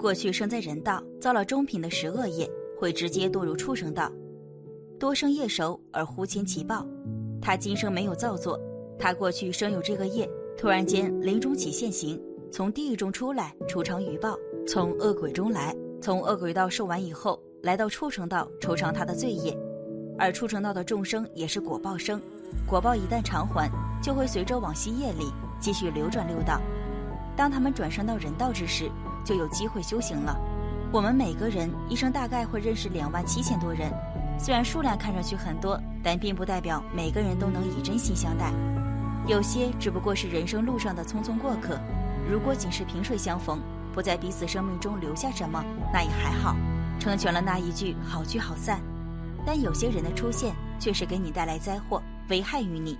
过去生在人道，造了中品的十恶业，会直接堕入畜生道。多生业熟而忽牵其报，他今生没有造作，他过去生有这个业，突然间临终起现行，从地狱中出来，储偿余报，从恶鬼中来，从恶鬼道受完以后，来到畜生道酬偿他的罪业。而畜生道的众生也是果报生，果报一旦偿还，就会随着往昔业力继续流转六道。当他们转生到人道之时，就有机会修行了。我们每个人一生大概会认识两万七千多人，虽然数量看上去很多，但并不代表每个人都能以真心相待。有些只不过是人生路上的匆匆过客。如果仅是萍水相逢，不在彼此生命中留下什么，那也还好，成全了那一句好聚好散。但有些人的出现却是给你带来灾祸，危害于你。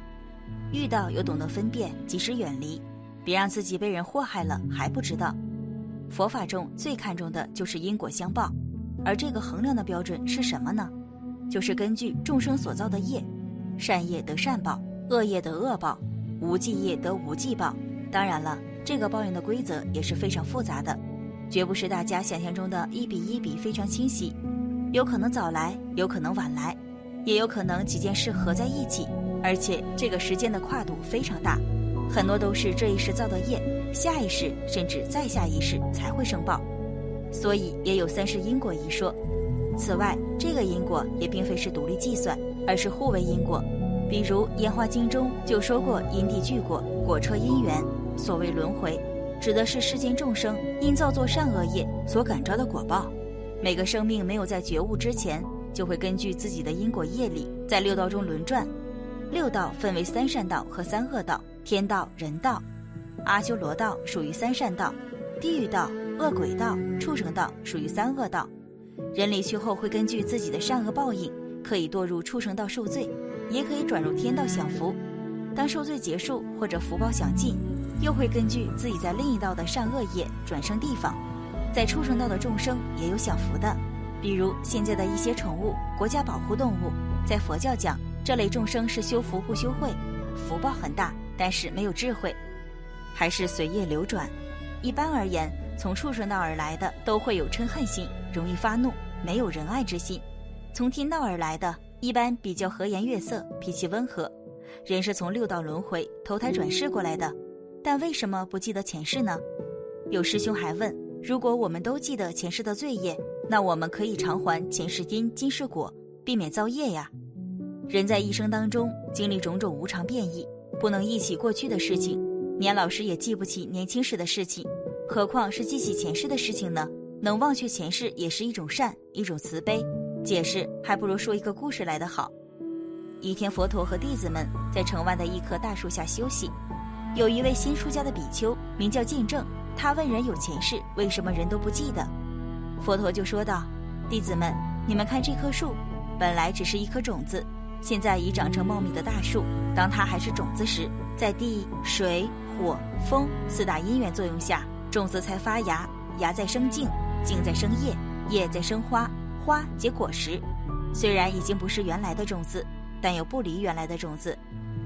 遇到又懂得分辨，及时远离，别让自己被人祸害了还不知道。佛法中最看重的就是因果相报，而这个衡量的标准是什么呢？就是根据众生所造的业，善业得善报，恶业得恶报，无记业得无记报。当然了，这个报应的规则也是非常复杂的，绝不是大家想象中的一比一比非常清晰。有可能早来，有可能晚来，也有可能几件事合在一起，而且这个时间的跨度非常大，很多都是这一世造的业，下一世甚至再下一世才会生报，所以也有三世因果一说。此外，这个因果也并非是独立计算，而是互为因果。比如《烟花经》中就说过因地聚果，果车因缘。所谓轮回，指的是世间众生因造作善恶业所感召的果报。每个生命没有在觉悟之前，就会根据自己的因果业力在六道中轮转。六道分为三善道和三恶道，天道、人道、阿修罗道属于三善道，地狱道、恶鬼道、畜生道属于三恶道。人离去后会根据自己的善恶报应，可以堕入畜生道受罪，也可以转入天道享福。当受罪结束或者福报享尽，又会根据自己在另一道的善恶业转生地方。在畜生道的众生也有享福的，比如现在的一些宠物、国家保护动物，在佛教讲，这类众生是修福不修慧，福报很大，但是没有智慧，还是随业流转。一般而言，从畜生道而来的都会有嗔恨心，容易发怒，没有仁爱之心；从天道而来的，一般比较和颜悦色，脾气温和。人是从六道轮回投胎转世过来的，但为什么不记得前世呢？有师兄还问。如果我们都记得前世的罪业，那我们可以偿还前世因、今世果，避免造业呀。人在一生当中经历种种无常变异，不能忆起过去的事情，年老时也记不起年轻时的事情，何况是记起前世的事情呢？能忘却前世也是一种善，一种慈悲。解释还不如说一个故事来得好。一天，佛陀和弟子们在城外的一棵大树下休息，有一位新出家的比丘，名叫见证。他问人有前世，为什么人都不记得？佛陀就说道：“弟子们，你们看这棵树，本来只是一颗种子，现在已长成茂密的大树。当它还是种子时，在地、水、火、风四大因缘作用下，种子才发芽，芽在生茎，茎在生叶，叶在生花，花结果实。虽然已经不是原来的种子，但又不离原来的种子。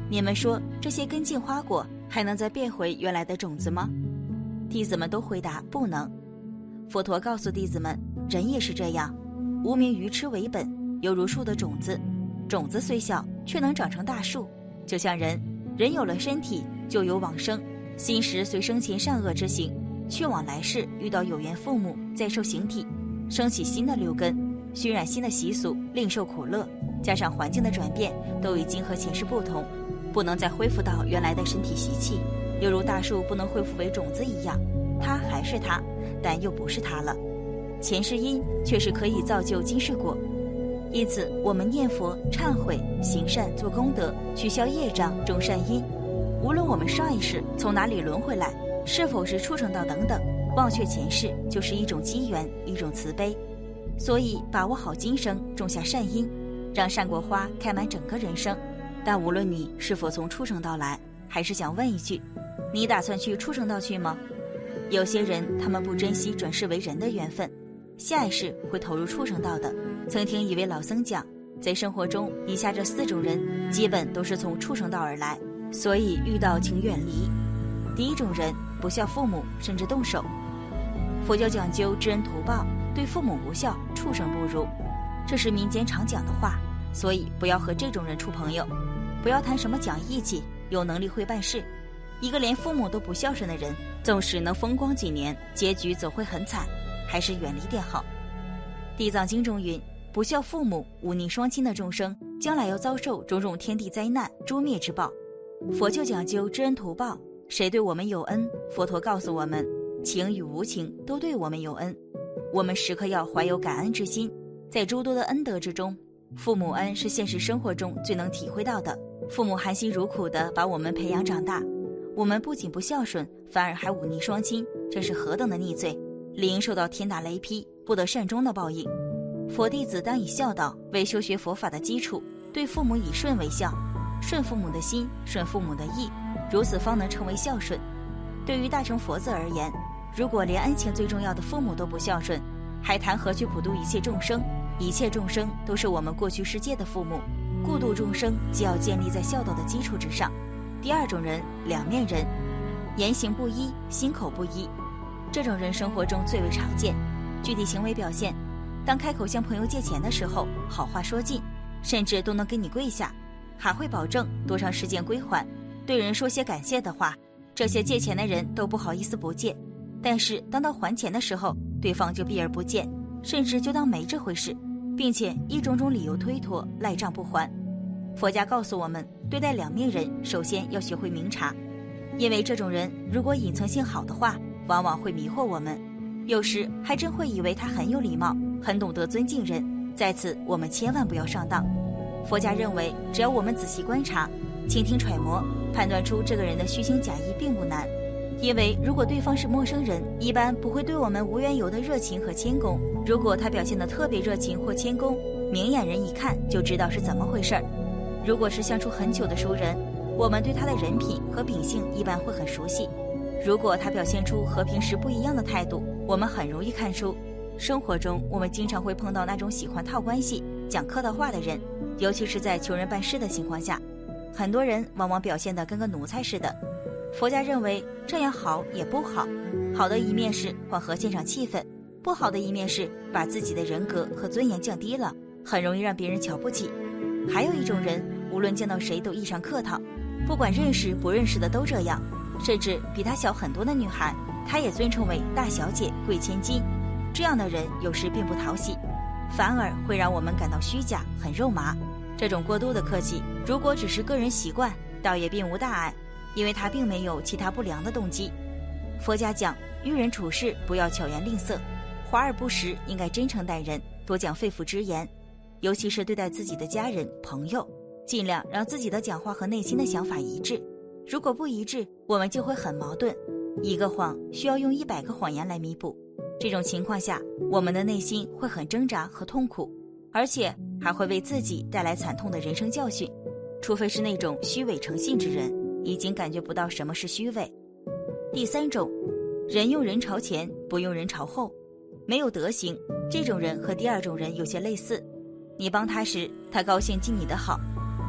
你们说，这些根茎花果还能再变回原来的种子吗？”弟子们都回答不能。佛陀告诉弟子们，人也是这样，无名愚痴为本，犹如树的种子，种子虽小，却能长成大树。就像人，人有了身体，就有往生，心识随生前善恶之行，去往来世遇到有缘父母，再受形体，升起新的六根，熏染新的习俗，另受苦乐。加上环境的转变，都已经和前世不同，不能再恢复到原来的身体习气。犹如大树不能恢复为种子一样，它还是它，但又不是它了。前世因却是可以造就今世果，因此我们念佛、忏悔、行善、做功德、取消业障、种善因。无论我们上一世从哪里轮回来，是否是畜生道等等，忘却前世就是一种机缘，一种慈悲。所以把握好今生，种下善因，让善果花开满整个人生。但无论你是否从畜生道来，还是想问一句。你打算去畜生道去吗？有些人他们不珍惜转世为人的缘分，下一世会投入畜生道的。曾听一位老僧讲，在生活中，以下这四种人基本都是从畜生道而来，所以遇到请远离。第一种人不孝父母，甚至动手。佛教讲究知恩图报，对父母无孝，畜生不如，这是民间常讲的话。所以不要和这种人处朋友，不要谈什么讲义气，有能力会办事。一个连父母都不孝顺的人，纵使能风光几年，结局总会很惨，还是远离点好。地藏经中云：“不孝父母，忤逆双亲的众生，将来要遭受种种天地灾难、诛灭之报。”佛就讲究知恩图报，谁对我们有恩，佛陀告诉我们，情与无情都对我们有恩，我们时刻要怀有感恩之心，在诸多的恩德之中。父母恩是现实生活中最能体会到的。父母含辛茹苦地把我们培养长大，我们不仅不孝顺，反而还忤逆双亲，这是何等的逆罪，理应受到天打雷劈、不得善终的报应。佛弟子当以孝道为修学佛法的基础，对父母以顺为孝，顺父母的心，顺父母的意，如此方能成为孝顺。对于大乘佛子而言，如果连恩情最重要的父母都不孝顺，还谈何去普度一切众生？一切众生都是我们过去世界的父母，故度众生既要建立在孝道的基础之上。第二种人，两面人，言行不一，心口不一，这种人生活中最为常见。具体行为表现，当开口向朋友借钱的时候，好话说尽，甚至都能给你跪下，还会保证多长时间归还。对人说些感谢的话，这些借钱的人都不好意思不借，但是当到还钱的时候，对方就避而不见。甚至就当没这回事，并且一种种理由推脱赖账不还。佛家告诉我们，对待两面人，首先要学会明察，因为这种人如果隐藏性好的话，往往会迷惑我们，有时还真会以为他很有礼貌，很懂得尊敬人。在此，我们千万不要上当。佛家认为，只要我们仔细观察、倾听揣摩，判断出这个人的虚情假意，并不难。因为如果对方是陌生人，一般不会对我们无缘由的热情和谦恭。如果他表现得特别热情或谦恭，明眼人一看就知道是怎么回事儿。如果是相处很久的熟人，我们对他的人品和秉性一般会很熟悉。如果他表现出和平时不一样的态度，我们很容易看出。生活中我们经常会碰到那种喜欢套关系、讲客套话的人，尤其是在求人办事的情况下，很多人往往表现得跟个奴才似的。佛家认为这样好也不好，好的一面是缓和现场气氛，不好的一面是把自己的人格和尊严降低了，很容易让别人瞧不起。还有一种人，无论见到谁都异常客套，不管认识不认识的都这样，甚至比她小很多的女孩，她也尊称为大小姐、贵千金。这样的人有时并不讨喜，反而会让我们感到虚假、很肉麻。这种过度的客气，如果只是个人习惯，倒也并无大碍。因为他并没有其他不良的动机。佛家讲，遇人处事不要巧言令色，华而不实，应该真诚待人，多讲肺腑之言。尤其是对待自己的家人、朋友，尽量让自己的讲话和内心的想法一致。如果不一致，我们就会很矛盾。一个谎需要用一百个谎言来弥补，这种情况下，我们的内心会很挣扎和痛苦，而且还会为自己带来惨痛的人生教训。除非是那种虚伪诚信之人。已经感觉不到什么是虚伪。第三种，人用人朝前，不用人朝后，没有德行。这种人和第二种人有些类似。你帮他时，他高兴记你的好；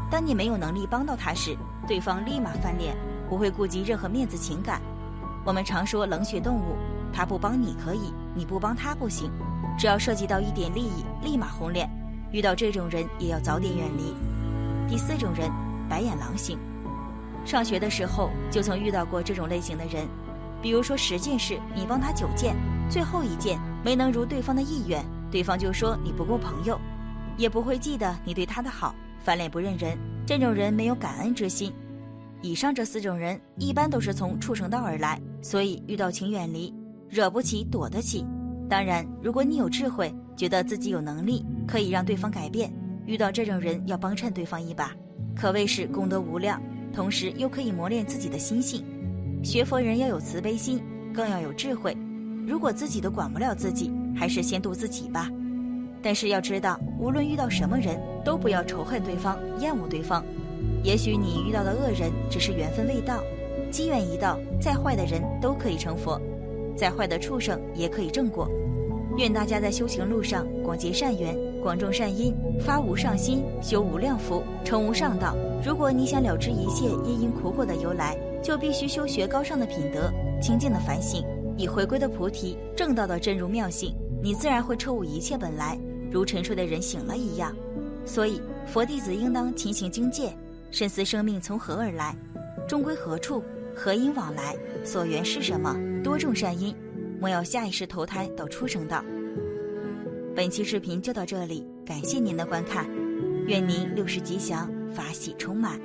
当你没有能力帮到他时，对方立马翻脸，不会顾及任何面子情感。我们常说冷血动物，他不帮你可以，你不帮他不行。只要涉及到一点利益，立马红脸。遇到这种人，也要早点远离。第四种人，白眼狼型。上学的时候就曾遇到过这种类型的人，比如说十件事你帮他九件，最后一件没能如对方的意愿，对方就说你不够朋友，也不会记得你对他的好，翻脸不认人。这种人没有感恩之心。以上这四种人一般都是从畜生道而来，所以遇到请远离，惹不起躲得起。当然，如果你有智慧，觉得自己有能力可以让对方改变，遇到这种人要帮衬对方一把，可谓是功德无量。同时又可以磨练自己的心性，学佛人要有慈悲心，更要有智慧。如果自己都管不了自己，还是先度自己吧。但是要知道，无论遇到什么人，都不要仇恨对方、厌恶对方。也许你遇到的恶人只是缘分未到，机缘一到，再坏的人都可以成佛，再坏的畜生也可以正果。愿大家在修行路上广结善缘。广种善因，发无上心，修无量福，成无上道。如果你想了知一切因因苦果的由来，就必须修学高尚的品德，清净的反省，以回归的菩提正道的真如妙性，你自然会彻悟一切本来，如沉睡的人醒了一样。所以，佛弟子应当勤行精戒，深思生命从何而来，终归何处，何因往来，所缘是什么？多种善因，莫要下意识投胎到畜生道。本期视频就到这里，感谢您的观看，愿您六世吉祥，法喜充满。